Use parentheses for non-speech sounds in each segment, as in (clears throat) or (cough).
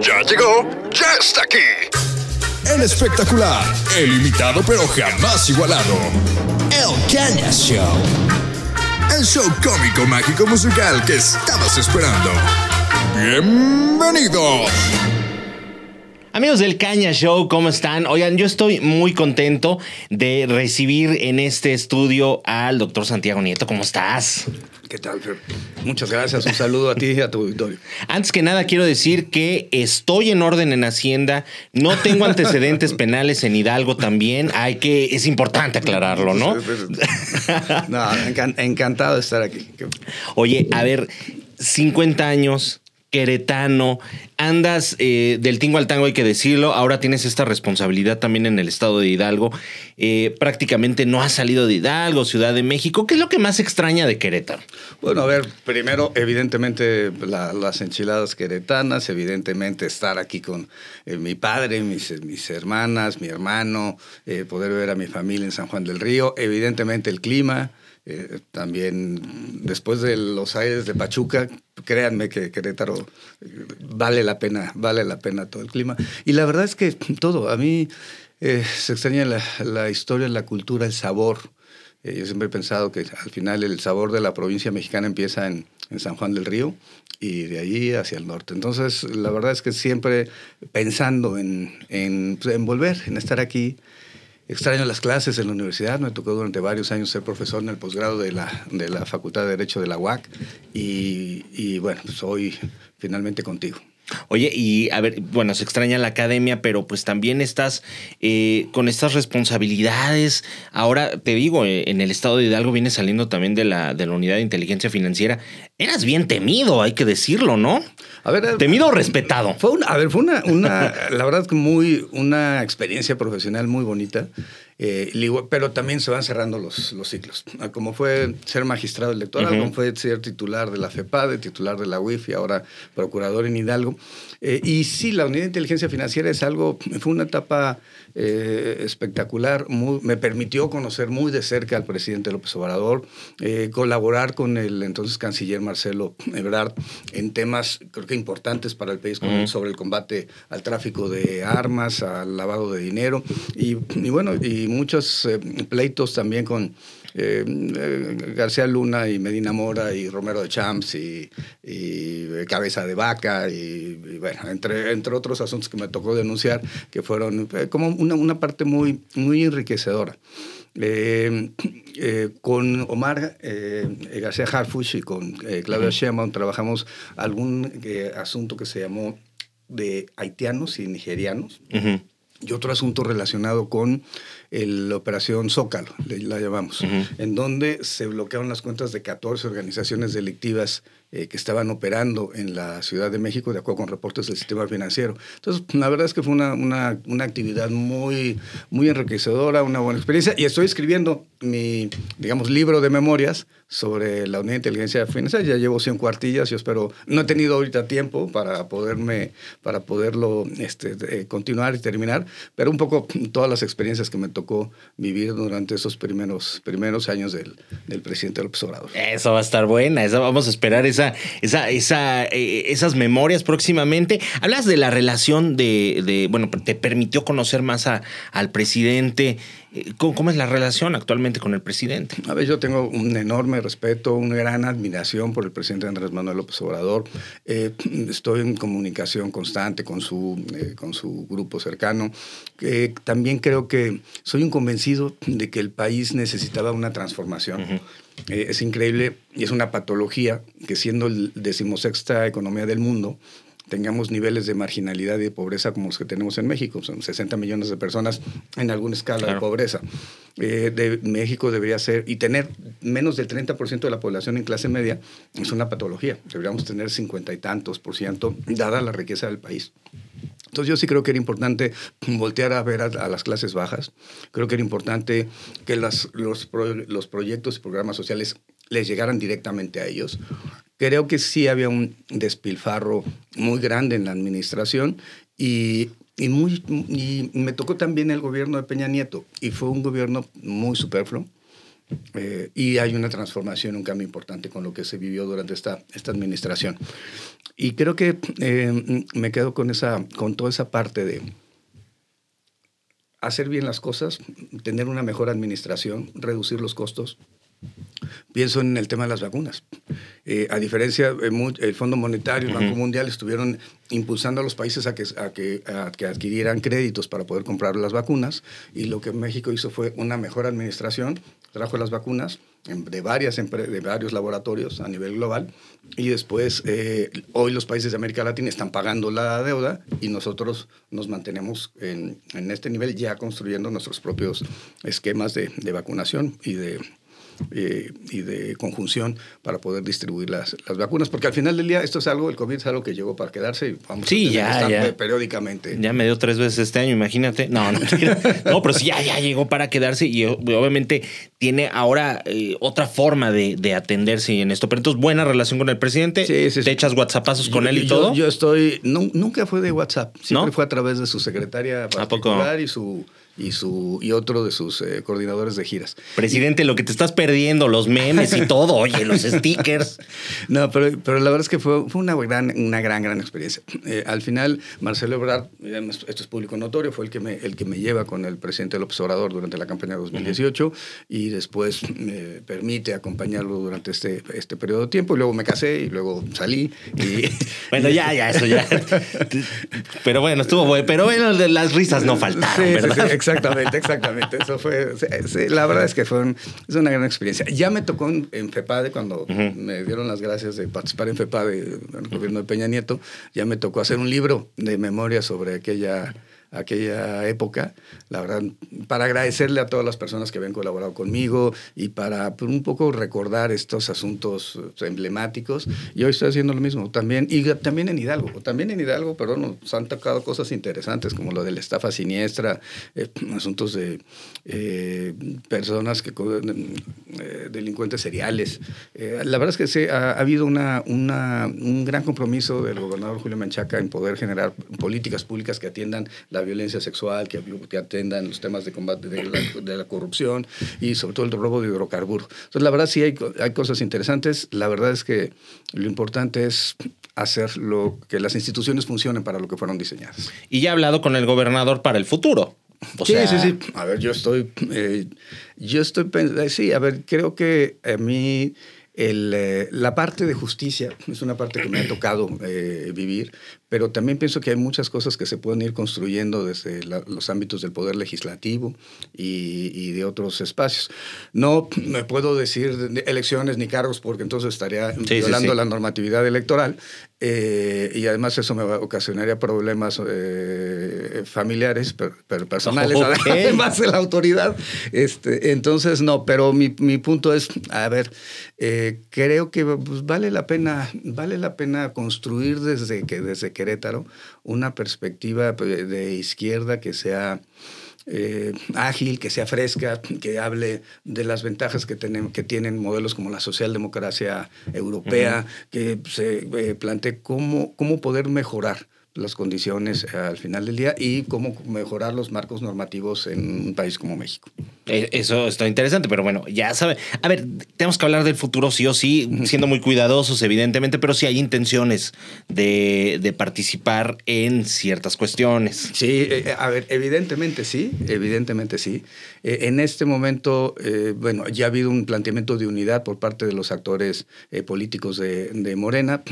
Ya llegó, ya está aquí. El espectacular, el imitado pero jamás igualado. El Caña Show. El show cómico, mágico, musical que estabas esperando. Bienvenidos. Amigos del Caña Show, ¿cómo están? Oigan, yo estoy muy contento de recibir en este estudio al doctor Santiago Nieto. ¿Cómo estás? ¿Qué tal, Fer? Muchas gracias. Un saludo a ti y a tu auditorio. Antes que nada, quiero decir que estoy en orden en Hacienda. No tengo antecedentes (laughs) penales en Hidalgo también. Hay que, es importante aclararlo, ¿no? no, encantado de estar aquí. Oye, a ver, 50 años, queretano, andas eh, del tingo al tango, hay que decirlo, ahora tienes esta responsabilidad también en el estado de Hidalgo, eh, prácticamente no has salido de Hidalgo, Ciudad de México, ¿qué es lo que más extraña de Querétaro? Bueno, a ver, primero, evidentemente las enchiladas queretanas, evidentemente estar aquí con eh, mi padre, mis, mis, hermanas, mi hermano, poder ver a mi familia en San Juan del Río, evidentemente el clima. Eh, también después de los aires de Pachuca, créanme que Querétaro eh, vale la pena, vale la pena todo el clima. Y la verdad es que todo, a mí eh, se extraña la, historia, la cultura, el sabor. yo siempre he pensado que al final el sabor de la provincia mexicana empieza en, San Juan del Río y de ahí hacia el norte. Entonces, la verdad es que siempre pensando en, en, en volver, en estar aquí, Extraño las clases en la universidad, me tocó durante varios años ser profesor en el posgrado de la, de la Facultad de Derecho de la UAC y, y bueno, pues hoy finalmente contigo. Oye, y a ver, bueno, se extraña la academia, pero pues también estás eh, con estas responsabilidades. Ahora te digo, eh, en el estado de Hidalgo viene saliendo también de la, de la unidad de inteligencia financiera. Eras bien temido, hay que decirlo, ¿no? A ver, temido o respetado. Fue una, a ver, fue una, una la verdad que muy, una experiencia profesional muy bonita. Eh, pero también se van cerrando los, los ciclos. Ah, como fue ser magistrado electoral, como fue ser titular de la FEPADE, titular de la UIF y ahora procurador en Hidalgo. Eh, y sí, la unidad de inteligencia financiera es algo, fue una etapa eh, espectacular, me permitió conocer muy de cerca al presidente López Obrador, eh, colaborar con el entonces canciller Marcelo Ebrard en temas creo que importantes para el país, sobre el combate al tráfico de armas, al lavado de dinero y, y bueno, y muchos pleitos también con eh, eh, García Luna y Medina Mora y Romero de Champs y, Cabeza de Vaca y, bueno, entre, entre otros asuntos que me tocó denunciar que fueron eh, como una, una parte muy, muy enriquecedora. con Omar García Harfuch y con Claudia Sheinbaum trabajamos algún asunto que se llamó de haitianos y nigerianos y otro asunto relacionado con la operación Zócalo, la llamamos, en donde se bloquearon las cuentas de 14 organizaciones delictivas eh, que estaban operando en la Ciudad de México de acuerdo con reportes del sistema financiero. Entonces, la verdad es que fue una, una, una, actividad muy, muy enriquecedora, una buena experiencia. Y estoy escribiendo mi, digamos, libro de memorias sobre la Unidad de Inteligencia Financiera. Ya llevo 100 cuartillas, yo espero, no he tenido ahorita tiempo para, poderme, para poderlo este, eh, continuar y terminar, pero un poco todas las experiencias que me tocó vivir durante esos primeros, primeros años del, del presidente López Obrador. Eso va a estar buena, eso vamos a esperar esa, esa, eh, esas memorias próximamente. Hablas de la relación de, bueno, te permitió conocer más al presidente. Eh, ¿Cómo, es la relación actualmente con el presidente? A ver, yo tengo un enorme respeto, una gran admiración por el presidente Andrés Manuel López Obrador. Eh, estoy en comunicación constante con su, con su grupo cercano. también creo que soy un convencido de que el país necesitaba una transformación. Eh, es increíble y es una patología que siendo la decimosexta economía del mundo, tengamos niveles de marginalidad y de pobreza como los que tenemos en México. Son 60 millones de personas en alguna escala de pobreza. Eh, de México debería ser, y tener menos del 30% de la población en clase media es una patología. Deberíamos tener 50 y tantos por ciento, dada la riqueza del país. Entonces yo sí creo que era importante (clears throat) voltear a ver a, las clases bajas. Creo que era importante que los, los proyectos y programas sociales les llegaran directamente a ellos. Creo que sí había un despilfarro muy grande en la administración y, y, muy, y me tocó también el gobierno de Peña Nieto y fue un gobierno muy superfluo Eh, y hay una transformación, un cambio importante con lo que se vivió durante esta, esta administración. Y creo que eh, me quedo con, esa, con toda esa parte de hacer bien las cosas, tener una mejor administración, reducir los costos, Pienso en el tema de las vacunas. Eh, a diferencia, eh, el Fondo Monetario, el Banco Mundial estuvieron impulsando a los países a que, a, que, a que, adquirieran créditos para poder comprar las vacunas y lo que México hizo fue una mejor administración, trajo las vacunas de, varias de varios laboratorios a nivel global y después eh, hoy los países de América Latina están pagando la deuda y nosotros nos mantenemos en, en este nivel ya construyendo nuestros propios esquemas de, de vacunación y de eh, y de conjunción para poder distribuir las, las, vacunas, porque al final del día esto es algo, el COVID es algo que llegó para quedarse y vamos sí, a ya, periódicamente. Ya me dio tres veces este año, imagínate. No, no, (laughs) no pero sí, ya, ya llegó para quedarse y obviamente tiene ahora eh, otra forma de, de, atenderse en esto. Pero entonces, buena relación con el presidente. Sí, sí, ¿Te echas WhatsAppazos con él y todo? Yo estoy, nunca fue de WhatsApp, siempre fue a través de su secretaria particular y su y, su, y otro de sus eh, coordinadores de giras. Presidente, lo que te estás perdiendo, los memes y todo, oye, los stickers. (laughs) No, pero, pero la verdad es que fue, fue una, gran, una gran, gran experiencia. Eh, al final, Marcelo Ebrard, esto es público notorio, fue el que, me, el que me lleva con el presidente López Obrador durante la campaña de 2018 y después me permite acompañarlo durante este, este periodo de tiempo. Y luego me casé y luego salí. Y, (laughs) bueno, ya, ya, eso ya. (laughs) pero bueno, estuvo bueno. Pero bueno, las risas no faltaron, ¿verdad? Exactamente, exactamente. Eso fue, la verdad es que fue es una gran experiencia. Ya me tocó en, FEPADE, cuando me dieron las gracias de participar en FEPADE, en el gobierno de Peña Nieto, ya me tocó hacer un libro de memoria sobre aquella aquella época, la verdad, para agradecerle a todas las personas que habían colaborado conmigo y para pues, un poco recordar estos asuntos emblemáticos. Y hoy estoy haciendo lo mismo también, y también en Hidalgo, también en Hidalgo, pero nos han tocado cosas interesantes como lo de la estafa siniestra, eh, (clears throat) asuntos de eh, personas que eh, delincuentes seriales. la verdad es que sí, ha, habido una, un gran compromiso del gobernador Julio Menchaca en poder generar políticas públicas que atiendan la la violencia sexual, que, que atendan los temas de combate de la, corrupción y sobre todo el robo de hidrocarburos. Entonces, la verdad sí hay, hay cosas interesantes. La verdad es que lo importante es hacer lo que las instituciones funcionen para lo que fueron diseñadas. Y ya he hablado con el gobernador para el futuro. sí, sí, sí. A ver, yo estoy, eh, yo estoy pensando, sí, a ver, creo que a mí el, eh, la parte de justicia es una parte que me ha tocado eh, vivir, pero también pienso que hay muchas cosas que se pueden ir construyendo desde los ámbitos del poder legislativo y, de otros espacios. No me puedo decir elecciones ni cargos porque entonces estaría violando la normatividad electoral eh, y además eso me ocasionaría problemas familiares, personales, (laughs) además de la autoridad. Este, entonces, no, pero mi, mi punto es, a ver, eh, creo que pues, vale, la pena, vale la pena construir desde, que, desde Querétaro una perspectiva pues, de izquierda que sea eh, ágil, que sea fresca, que hable de las ventajas que, tienen, que tienen modelos como la socialdemocracia europea, que se eh, plantee cómo, cómo poder mejorar las condiciones al final del día y cómo mejorar los marcos normativos en un país como México. Eh, eso está interesante, pero bueno, ya sabe. A ver, tenemos que hablar del futuro sí o sí, siendo muy cuidadosos, evidentemente, pero sí hay intenciones de, de participar en ciertas cuestiones. Sí, eh, eh, a ver, evidentemente sí, evidentemente sí. en este momento, bueno, ya ha habido un planteamiento de unidad por parte de los actores políticos de, de Morena.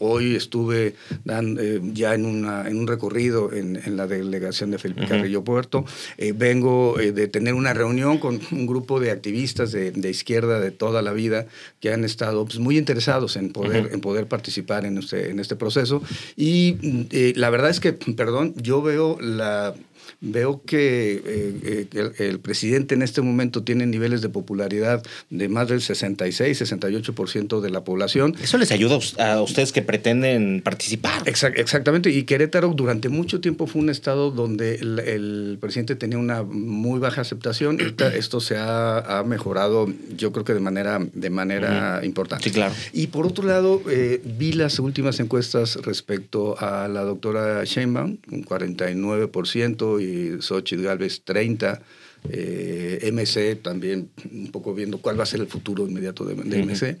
hoy estuve dan, ya en en, un recorrido en, la delegación de Felipe Carrillo Puerto. Eh, vengo eh, de tener una reunión con un grupo de activistas de, izquierda de toda la vida que han estado pues, muy interesados en poder, en poder participar en este, en este proceso. Y eh, la verdad es que, perdón, yo veo la veo que eh, eh, el, presidente en este momento tiene niveles de popularidad de más del 66, 68% de la población. Eso les ayuda a ustedes que pretenden participar. exactamente, y Querétaro durante mucho tiempo fue un estado donde el, presidente tenía una muy baja aceptación. Esto se ha, mejorado, yo creo que de manera, de manera importante. Sí, claro. Y por otro lado, eh, vi las últimas encuestas respecto a la doctora Sheinbaum, un 49% y Xochitl Galvez 30%. Eh, MC también, un poco viendo cuál va a ser el futuro inmediato de, MC,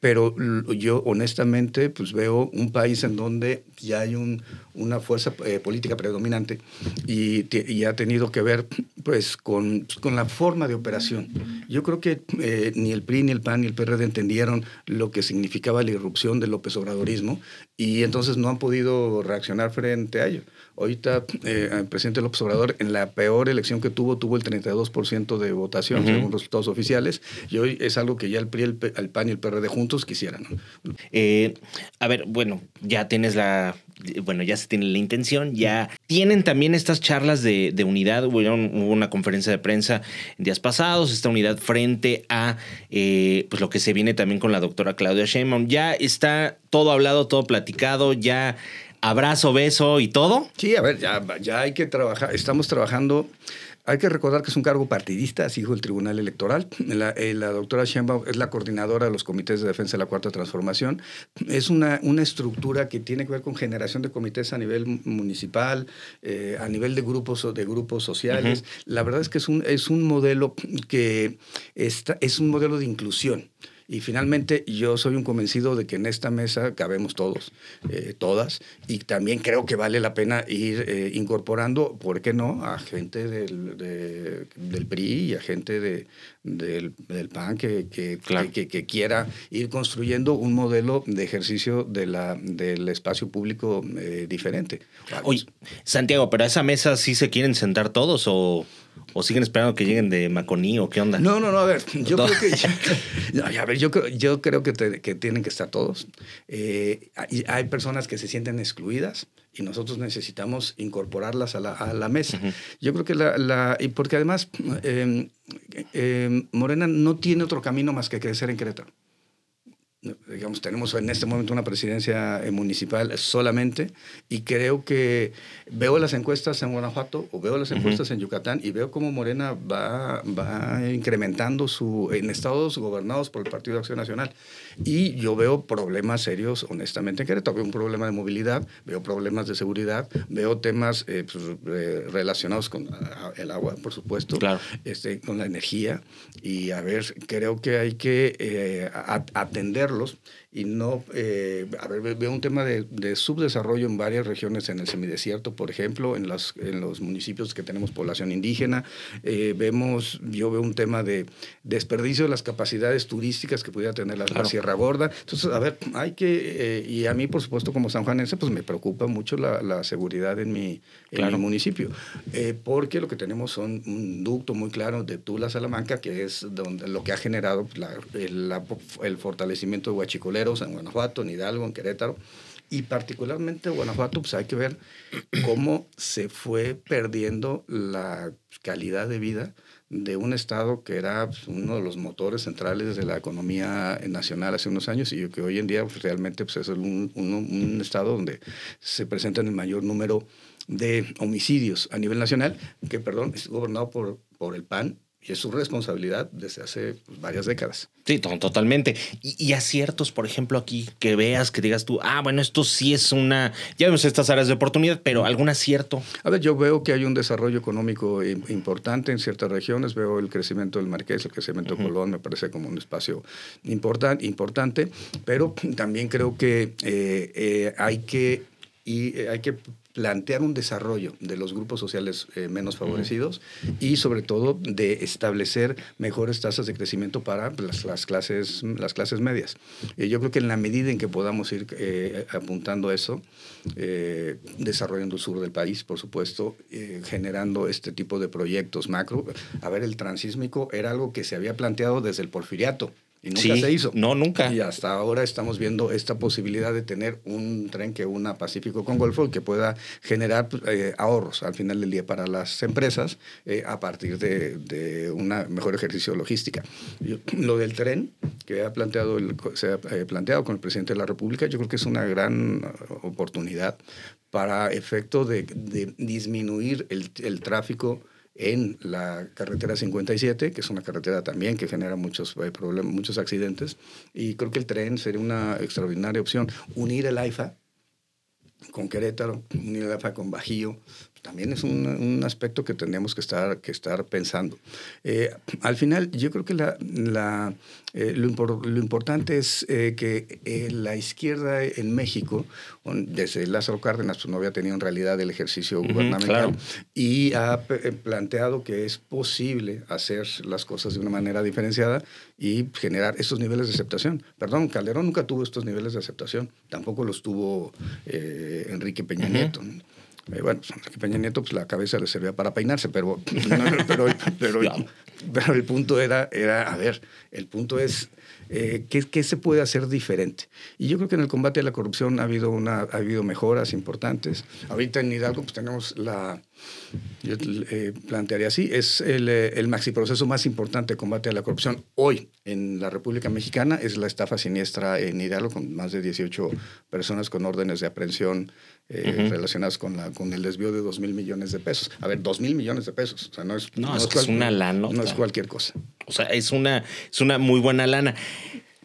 pero yo honestamente pues veo un país en donde ya hay un, una fuerza eh, política predominante y, y, ha tenido que ver pues con, con, la forma de operación. Yo creo que eh, ni el PRI, ni el PAN, ni el PRD entendieron lo que significaba la irrupción del López Obradorismo y entonces no han podido reaccionar frente a ello. Ahorita eh, el presidente López Obrador en la peor elección que tuvo tuvo el 32% de votación según los resultados oficiales y hoy es algo que ya el PRI, el, PAN y el PRD juntos quisieran. Eh, a ver, bueno, ya tienes la, bueno, ya se tiene la intención, ya tienen también estas charlas de, unidad, hubo, una conferencia de prensa en días pasados, esta unidad frente a eh, pues lo que se viene también con la doctora Claudia Sheinbaum, ya está todo hablado, todo platicado, ya abrazo, beso y todo. Sí, a ver, ya, ya hay que trabajar, estamos trabajando. Hay que recordar que es un cargo partidista, así dijo el Tribunal Electoral. La, eh, la, doctora Sheinbaum es la coordinadora de los comités de defensa de la Cuarta Transformación. Es una, una estructura que tiene que ver con generación de comités a nivel municipal, eh, a nivel de grupos, de grupos sociales. La verdad es que es un, es un modelo que está, es un modelo de inclusión. Y finalmente yo soy un convencido de que en esta mesa cabemos todos, eh, todas, y también creo que vale la pena ir eh, incorporando, ¿por qué no?, a gente del, del PRI y a gente de, del, PAN que, que, que, quiera ir construyendo un modelo de ejercicio de la, del espacio público eh, diferente. Oye, Santiago, ¿pero a esa mesa sí se quieren sentar todos o...? ¿O siguen esperando que lleguen de Maconí o qué onda? No, no, no, a ver, yo creo que, (laughs) a ver, yo, yo creo que, que tienen que estar todos. Eh, hay, personas que se sienten excluidas y nosotros necesitamos incorporarlas a la, a la mesa. Yo creo que la, la, y porque además em, em, Morena no tiene otro camino más que crecer en Querétaro digamos, tenemos en este momento una presidencia eh, municipal solamente y creo que veo las encuestas en Guanajuato o veo las encuestas en Yucatán y veo cómo Morena va, va incrementando su, en estados gobernados por el Partido de Acción Nacional. Y yo veo problemas serios, honestamente, en Querétaro. Veo un problema de movilidad, veo problemas de seguridad, veo temas eh, pues, eh, relacionados con el agua, por supuesto, claro. este, con la energía. Y a ver, creo que hay que atender hacerlos y no, eh, a ver, veo un tema de, subdesarrollo en varias regiones en el semidesierto, por ejemplo, en, las, en los municipios que tenemos población indígena. Eh, vemos, yo veo un tema de desperdicio de las capacidades turísticas que pudiera tener la, Sierra Gorda. Entonces, a ver, hay que, eh, y a mí, por supuesto, como sanjuanense, pues me preocupa mucho la, la seguridad en mi, en mi municipio, porque lo que tenemos son un ducto muy claro de Tula Salamanca, que es donde lo que ha generado la, el, el fortalecimiento de huachicoleros en Guanajuato, en Hidalgo, en Querétaro. Y particularmente Guanajuato, pues hay que ver cómo se fue perdiendo la calidad de vida de un estado que era pues, uno de los motores centrales de la economía nacional hace unos años y que hoy en día pues, realmente pues, es un, un, estado donde se presentan el mayor número de homicidios a nivel nacional, que, perdón, es gobernado por, por el PAN y es su responsabilidad desde hace pues, varias décadas. Sí, totalmente. Y, aciertos, por ejemplo, aquí que veas, que digas tú, ah, bueno, esto sí es una. Ya vemos estas áreas de oportunidad, pero algún acierto. A ver, yo veo que hay un desarrollo económico importante en ciertas regiones. Veo el crecimiento del Marqués, el crecimiento de Colón, me parece como un espacio important, importante, pero también creo que eh, eh, hay que y eh, hay que plantear un desarrollo de los grupos sociales eh, menos favorecidos y sobre todo de establecer mejores tasas de crecimiento para las, clases, las clases medias. y yo creo que en la medida en que podamos ir eh, apuntando eso, eh, desarrollando el sur del país, por supuesto, generando este tipo de proyectos macro. A ver, el transísmico era algo que se había planteado desde el porfiriato. Y nunca se hizo. No, nunca. Y hasta ahora estamos viendo esta posibilidad de tener un tren que una Pacífico con Golfo y que pueda generar pues, eh, ahorros al final del día para las empresas eh, a partir de, de un mejor ejercicio logística. (clears throat) lo del tren que ha planteado el, se ha eh, planteado con el presidente de la República, yo creo que es una gran oportunidad para efecto de, disminuir el, el tráfico en la carretera 57, que es una carretera también que genera muchos eh, problemas, muchos accidentes. Y creo que el tren sería una extraordinaria opción. Unir el AIFA con Querétaro, unir el AIFA con Bajío, también es un, un, aspecto que tendríamos que estar, que estar pensando. Eh, al final, yo creo que la, la, eh, lo, lo, importante es eh, que la izquierda en México, desde Lázaro Cárdenas, pues no había tenido en realidad el ejercicio gubernamental y ha planteado que es posible hacer las cosas de una manera diferenciada y generar estos niveles de aceptación. Perdón, Calderón nunca tuvo estos niveles de aceptación, tampoco los tuvo Enrique Peña Nieto. Eh, bueno, Peña Nieto, pues la cabeza le servía para peinarse, pero, (laughs) pero, pero, pero, el punto era, era, a ver, el punto es eh, ¿qué, ¿qué, se puede hacer diferente. Y yo creo que en el combate a la corrupción ha habido, una, ha habido mejoras importantes. Ahorita en Hidalgo pues tenemos la, yo eh, plantearía así, es el, eh, el maxi proceso más importante de combate a la corrupción hoy en la República Mexicana, es la estafa siniestra en Hidalgo, con más de 18 personas con órdenes de aprehensión eh, relacionadas con, la, con el desvío de 2 mil millones de pesos. A ver, 2 mil millones de pesos, o sea, no es, no, es, es una lana. No es cualquier cosa. O sea, es una, es una muy buena lana.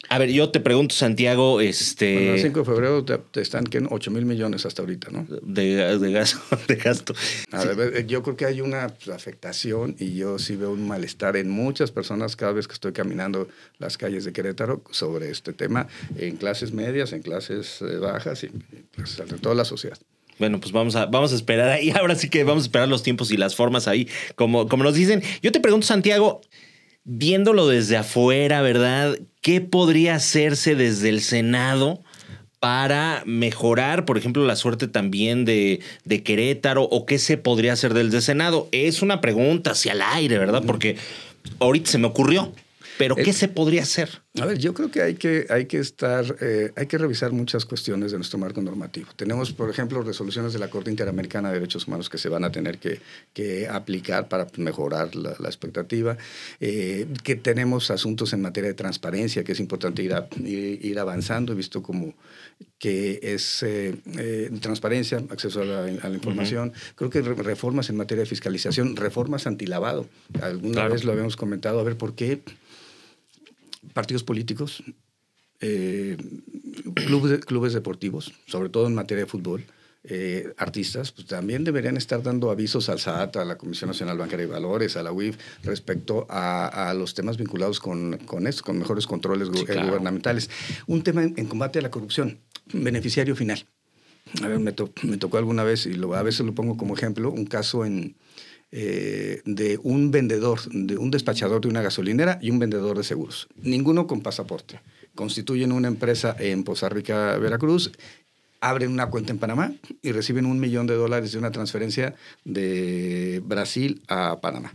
A ver, yo te pregunto, Santiago, este... Bueno, el 5 de febrero te, están, ¿qué? 8 mil millones hasta ahorita, ¿no? De, de, gasto, (laughs) de gasto. A ver, yo creo que hay una pues, afectación y yo sí veo un malestar en muchas personas cada vez que estoy caminando las calles de Querétaro sobre este tema, en clases medias, en clases eh, bajas y pues, en toda la sociedad. Bueno, pues vamos a, vamos a esperar ahí. (laughs) Ahora sí que vamos a esperar los tiempos y las formas ahí, como, como nos dicen. Yo te pregunto, Santiago, viéndolo desde afuera, ¿verdad? ¿Qué podría hacerse desde el Senado para mejorar, por ejemplo, la suerte también de, de Querétaro o qué se podría hacer desde el Senado? Es una pregunta hacia el aire, ¿verdad? Porque ahorita se me ocurrió. Pero, ¿qué se podría hacer? A ver, yo creo que hay que, hay que estar, eh, hay que revisar muchas cuestiones de nuestro marco normativo. Tenemos, por ejemplo, resoluciones de la Corte Interamericana de Derechos Humanos que se van a tener que, que aplicar para mejorar la, la expectativa. Eh, que tenemos asuntos en materia de transparencia, que es importante ir, a, ir, avanzando. He visto como que es eh, transparencia, acceso a la, a la información. Creo que reformas en materia de fiscalización, reformas antilavado. Alguna claro. vez lo habíamos comentado, a ver por qué partidos políticos, eh, clubes, clubes deportivos, sobre todo en materia de fútbol, eh, artistas, pues también deberían estar dando avisos al SAT, a la Comisión Nacional Bancaria de Valores, a la UIF, respecto a, a los temas vinculados con, con esto, con mejores controles sí, claro. gubernamentales. Un tema en, en, combate a la corrupción, beneficiario final. A ver, me, to, me tocó alguna vez, y lo, a veces lo pongo como ejemplo, un caso en, eh, de un vendedor, de un despachador de una gasolinera y un vendedor de seguros. Ninguno con pasaporte. Constituyen una empresa en Poza Rica, Veracruz, abren una cuenta en Panamá y reciben un millón de dólares de una transferencia de Brasil a Panamá.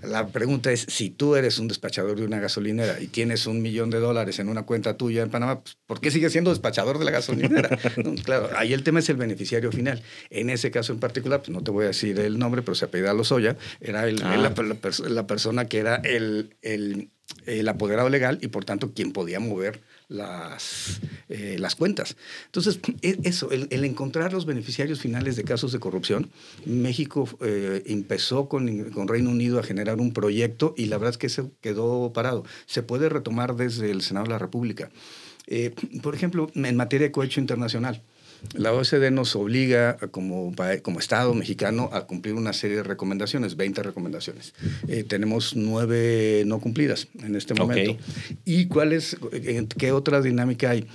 La pregunta es, si tú eres un despachador de una gasolinera y tienes un millón de dólares en una cuenta tuya en Panamá, pues, ¿por qué sigues siendo despachador de la gasolinera? (laughs) no, claro, ahí el tema es el beneficiario final. En ese caso en particular, pues no te voy a decir el nombre, pero se apellida Lozoya, era el, ah. la, la, la, persona que era el, el, el apoderado legal y por tanto quien podía mover las, eh, las cuentas. Entonces, e, eso, el, el, encontrar los beneficiarios finales de casos de corrupción, México eh, empezó con, con, Reino Unido a generar un proyecto y la verdad es que se quedó parado. Se puede retomar desde el Senado de la República. Eh, por ejemplo, en materia de cohecho internacional. La OCDE nos obliga como, como Estado mexicano a cumplir una serie de recomendaciones, 20 recomendaciones. Eh, tenemos nueve no cumplidas en este momento. Okay. ¿Y cuál es, qué otra dinámica hay?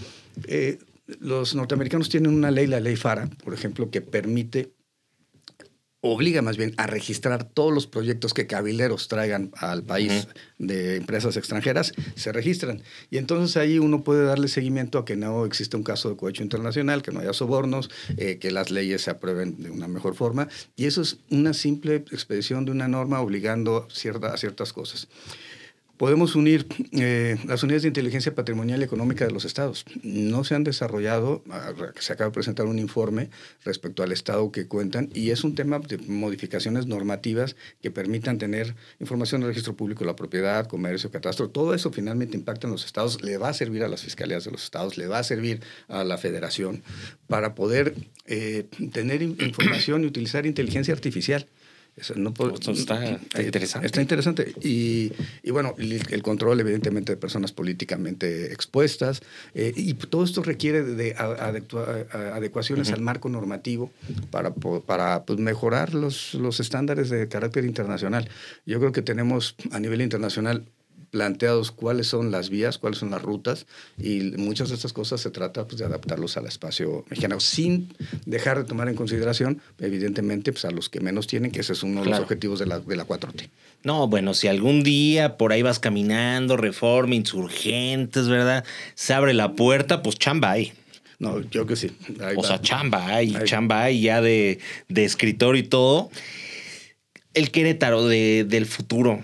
Eh, los norteamericanos tienen una ley, la ley FARA, por ejemplo, que permite obliga más bien a registrar todos los proyectos que cabileros traigan al país uh -huh. de empresas extranjeras, se registran. Y entonces ahí uno puede darle seguimiento a que no existe un caso de cohecho internacional, que no haya sobornos, eh, que las leyes se aprueben de una mejor forma. Y eso es una simple expedición de una norma obligando cierta, a ciertas cosas. Podemos unir eh, las unidades de inteligencia patrimonial y económica de los estados. No se han desarrollado, se acaba de presentar un informe respecto al estado que cuentan y es un tema de modificaciones normativas que permitan tener información del registro público la propiedad, comercio, catastro. Todo eso finalmente impacta en los estados, le va a servir a las fiscalías de los estados, le va a servir a la federación para poder eh, tener información y utilizar inteligencia artificial. Eso no está eh, interesante. Está interesante. Y, y bueno, el, control, evidentemente, de personas políticamente expuestas. Eh, y todo esto requiere de adecuaciones al marco normativo para, para pues, mejorar los, los estándares de carácter internacional. Yo creo que tenemos a nivel internacional planteados cuáles son las vías, cuáles son las rutas, y muchas de estas cosas se trata pues, de adaptarlos al espacio mexicano, sin dejar de tomar en consideración, evidentemente, pues, a los que menos tienen, que ese es uno de los objetivos de la, de la 4T. No, bueno, si algún día por ahí vas caminando, reforma, insurgentes, ¿verdad? Se abre la puerta, pues chamba ahí. No, yo que sí. o sea, chamba hay, chamba hay ya de, de escritor y todo. El Querétaro de, del futuro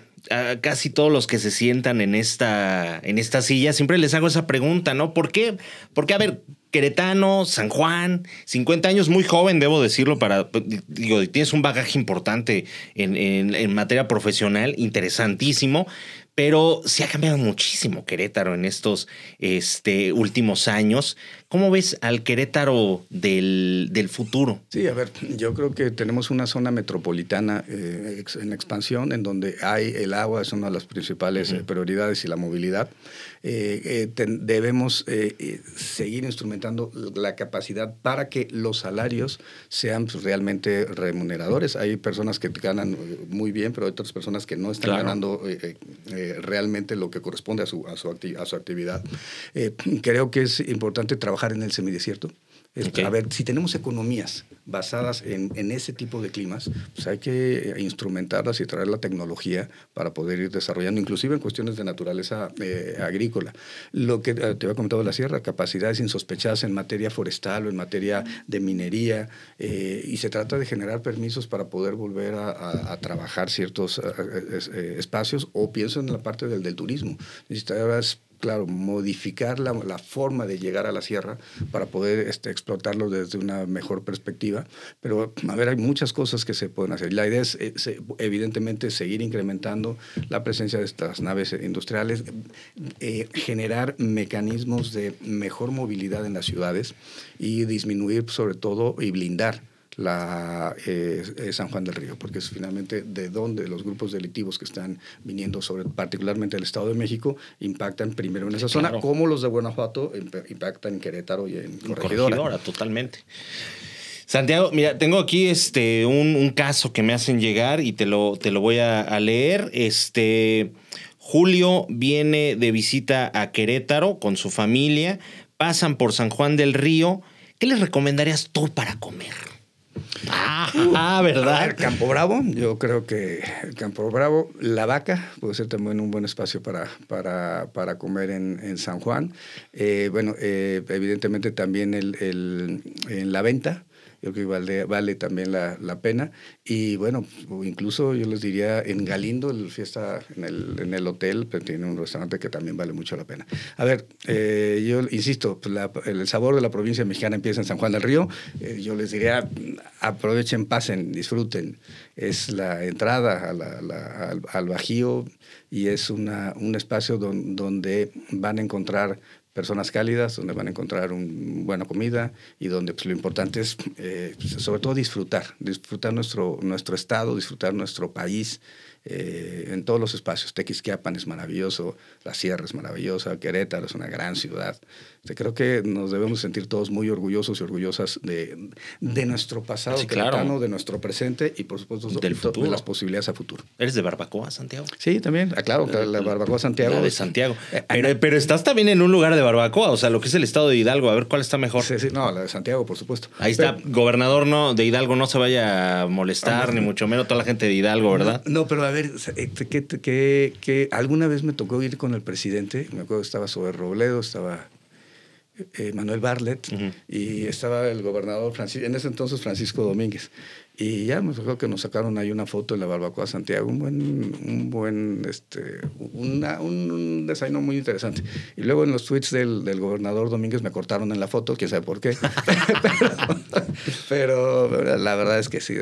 casi todos los que se sientan en esta, en esta silla, siempre les hago esa pregunta, ¿no? ¿Por qué? Porque, a ver, Queretano, San Juan, 50 años, muy joven, debo decirlo, para, digo, tienes un bagaje importante en, en materia profesional, interesantísimo, pero se ha cambiado muchísimo Querétaro en estos este, últimos años. ¿Cómo ves al Querétaro del, del, futuro? Sí, a ver, yo creo que tenemos una zona metropolitana eh, en expansión en donde hay el agua, es una de las principales eh, prioridades y la movilidad. Eh, debemos seguir instrumentando la capacidad para que los salarios sean pues, realmente remuneradores. Hay personas que ganan muy bien, pero hay otras personas que no están ganando realmente lo que corresponde a su, a su, a su actividad. Eh, creo que es importante trabajar en el semidesierto. A ver, si tenemos economías basadas en, en, ese tipo de climas, pues hay que instrumentarlas y traer la tecnología para poder ir desarrollando, inclusive en cuestiones de naturaleza eh, agrícola. Lo que eh, te había comentado de la sierra, capacidades insospechadas en materia forestal o en materia de minería, y se trata de generar permisos para poder volver a, trabajar ciertos espacios, o pienso en la parte del, del turismo. Necesitas claro, modificar la, la, forma de llegar a la sierra para poder este, explotarlo desde una mejor perspectiva. Pero, a ver, hay muchas cosas que se pueden hacer. La idea es, evidentemente, seguir incrementando la presencia de estas naves industriales, eh, generar mecanismos de mejor movilidad en las ciudades y disminuir, sobre todo, y blindar la eh, eh, San Juan del Río, porque es finalmente de donde los grupos delictivos que están viniendo sobre particularmente el Estado de México impactan primero en esa zona, como los de Guanajuato impactan en Querétaro y en Corregidora. Corregidora, totalmente. Santiago, mira, tengo aquí este un, caso que me hacen llegar y te lo, te lo voy a, a leer. Este Julio viene de visita a Querétaro con su familia, pasan por San Juan del Río. ¿Qué les recomendarías tú para comer? Ah, ¿verdad? Campo Bravo, yo creo que el Campo Bravo, La Vaca, puede ser también un buen espacio para, para, para comer en, en, San Juan. Eh, bueno, eh, evidentemente también el, el, en La Venta, yo creo que vale, vale también la, la, pena. Y bueno, incluso yo les diría en Galindo, el fiesta en el, en el hotel, pues, tiene un restaurante que también vale mucho la pena. A ver, eh, yo insisto, pues, el sabor de la provincia mexicana empieza en San Juan del Río. Eh, yo les diría, aprovechen, pasen, disfruten. Es la entrada a la, al, Bajío y es una, un espacio donde van a encontrar personas cálidas, donde van a encontrar un, buena comida y donde pues, lo importante es, eh, pues, sobre todo, disfrutar, disfrutar nuestro, nuestro estado, disfrutar nuestro país, eh, en todos los espacios. Tequisquiapan es maravilloso, la Sierra es maravillosa, Querétaro es una gran ciudad. creo que nos debemos sentir todos muy orgullosos y orgullosas de, de nuestro pasado sí, de nuestro presente y por supuesto Del de las posibilidades a futuro. ¿Eres de Barbacoa, Santiago? Sí, también. Ah, claro, la Barbacoa Santiago. La de Santiago. Eh, pero, pero, estás también en un lugar de Barbacoa, o sea, lo que es el estado de Hidalgo. A ver cuál está mejor. Sí, sí, no, la de Santiago, por supuesto. Ahí está, gobernador no, de Hidalgo, no se vaya a molestar, ni mucho menos toda la gente de Hidalgo, ¿verdad? no pero a ver, eh, que, que, que, alguna vez me tocó ir con el presidente, me acuerdo que estaba sobre Robledo, estaba eh, Manuel Bartlett, y estaba el gobernador, en ese entonces Francisco Domínguez. Y ya me acuerdo que nos sacaron ahí una foto en la Barbacoa Santiago, un buen, un buen, este, un, desayuno muy interesante. Y luego en los tweets del, del, gobernador Domínguez me cortaron en la foto, quién sabe por qué. (laughs) (laughs) pero, pero, la verdad es que sí,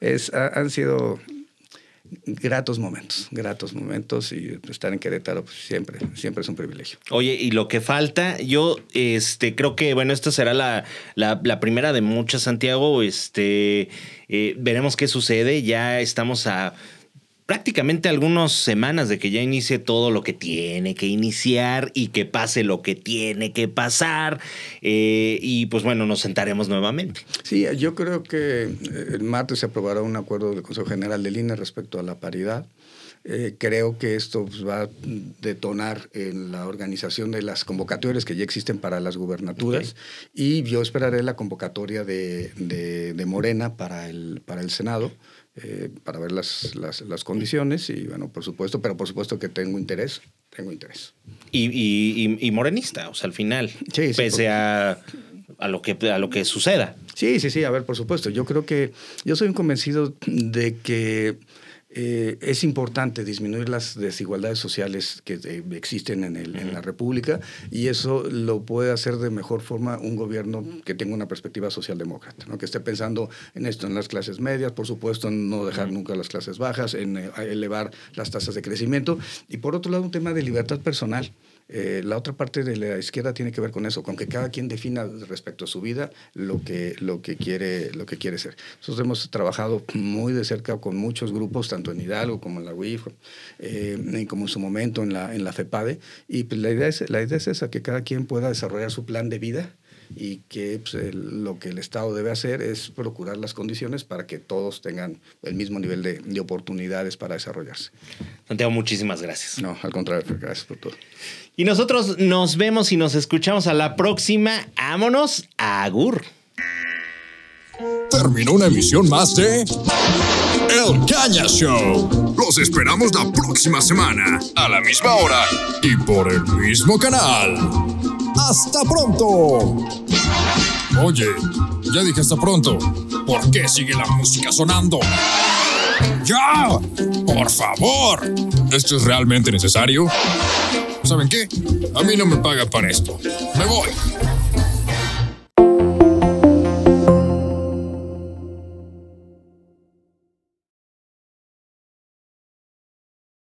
es, han sido gratos momentos, gratos momentos y estar en Querétaro pues, siempre, siempre es un privilegio. Oye, y lo que falta, yo este, creo que, bueno, esta será la, la, primera de muchas, Santiago, este, eh, veremos qué sucede, ya estamos a prácticamente algunas semanas de que ya inicie todo lo que tiene que iniciar y que pase lo que tiene que pasar. Eh, y pues bueno, nos sentaremos nuevamente. Sí, yo creo que eh, el martes se aprobará un acuerdo del Consejo General de Línea respecto a la paridad. Eh, creo que esto pues, va a detonar en la organización de las convocatorias que ya existen para las gubernaturas y yo esperaré la convocatoria de, de, de Morena para el, para el Senado. Eh, para ver las, las, las, condiciones y bueno, por supuesto, pero por supuesto que tengo interés, tengo interés. Y, y, y morenista, o sea, al final, pese a, a, lo que, a lo que suceda. Sí, sí, sí, a ver, por supuesto, yo creo que yo soy un convencido de que eh, es importante disminuir las desigualdades sociales que eh, existen en, el, en, la República y eso lo puede hacer de mejor forma un gobierno que tenga una perspectiva socialdemócrata, ¿no? que esté pensando en esto, en las clases medias, por supuesto, en no dejar nunca las clases bajas, en eh, elevar las tasas de crecimiento y por otro lado un tema de libertad personal. Eh, la otra parte de la izquierda tiene que ver con eso, con que cada quien defina respecto a su vida lo que, lo que, quiere, lo que quiere ser. Nosotros hemos trabajado muy de cerca con muchos grupos, tanto en Hidalgo como en la UIF, eh, como en su momento en la, en la FEPADE, y pues la, idea es, la idea es esa, que cada quien pueda desarrollar su plan de vida y que pues, lo que el Estado debe hacer es procurar las condiciones para que todos tengan el mismo nivel de, de, oportunidades para desarrollarse. Santiago, muchísimas gracias. No, al contrario, gracias por todo. Y nosotros nos vemos y nos escuchamos a la próxima. Ámonos a Agur. Terminó una emisión más de El Caña Show. Los esperamos la próxima semana, a la misma hora y por el mismo canal. ¡Hasta pronto! Oye, ya dije hasta pronto. ¿Por qué sigue la música sonando? ¡Ya! ¡Por favor! ¿Esto es realmente necesario? ¿Saben qué? A mí no me pagan para esto. Me voy.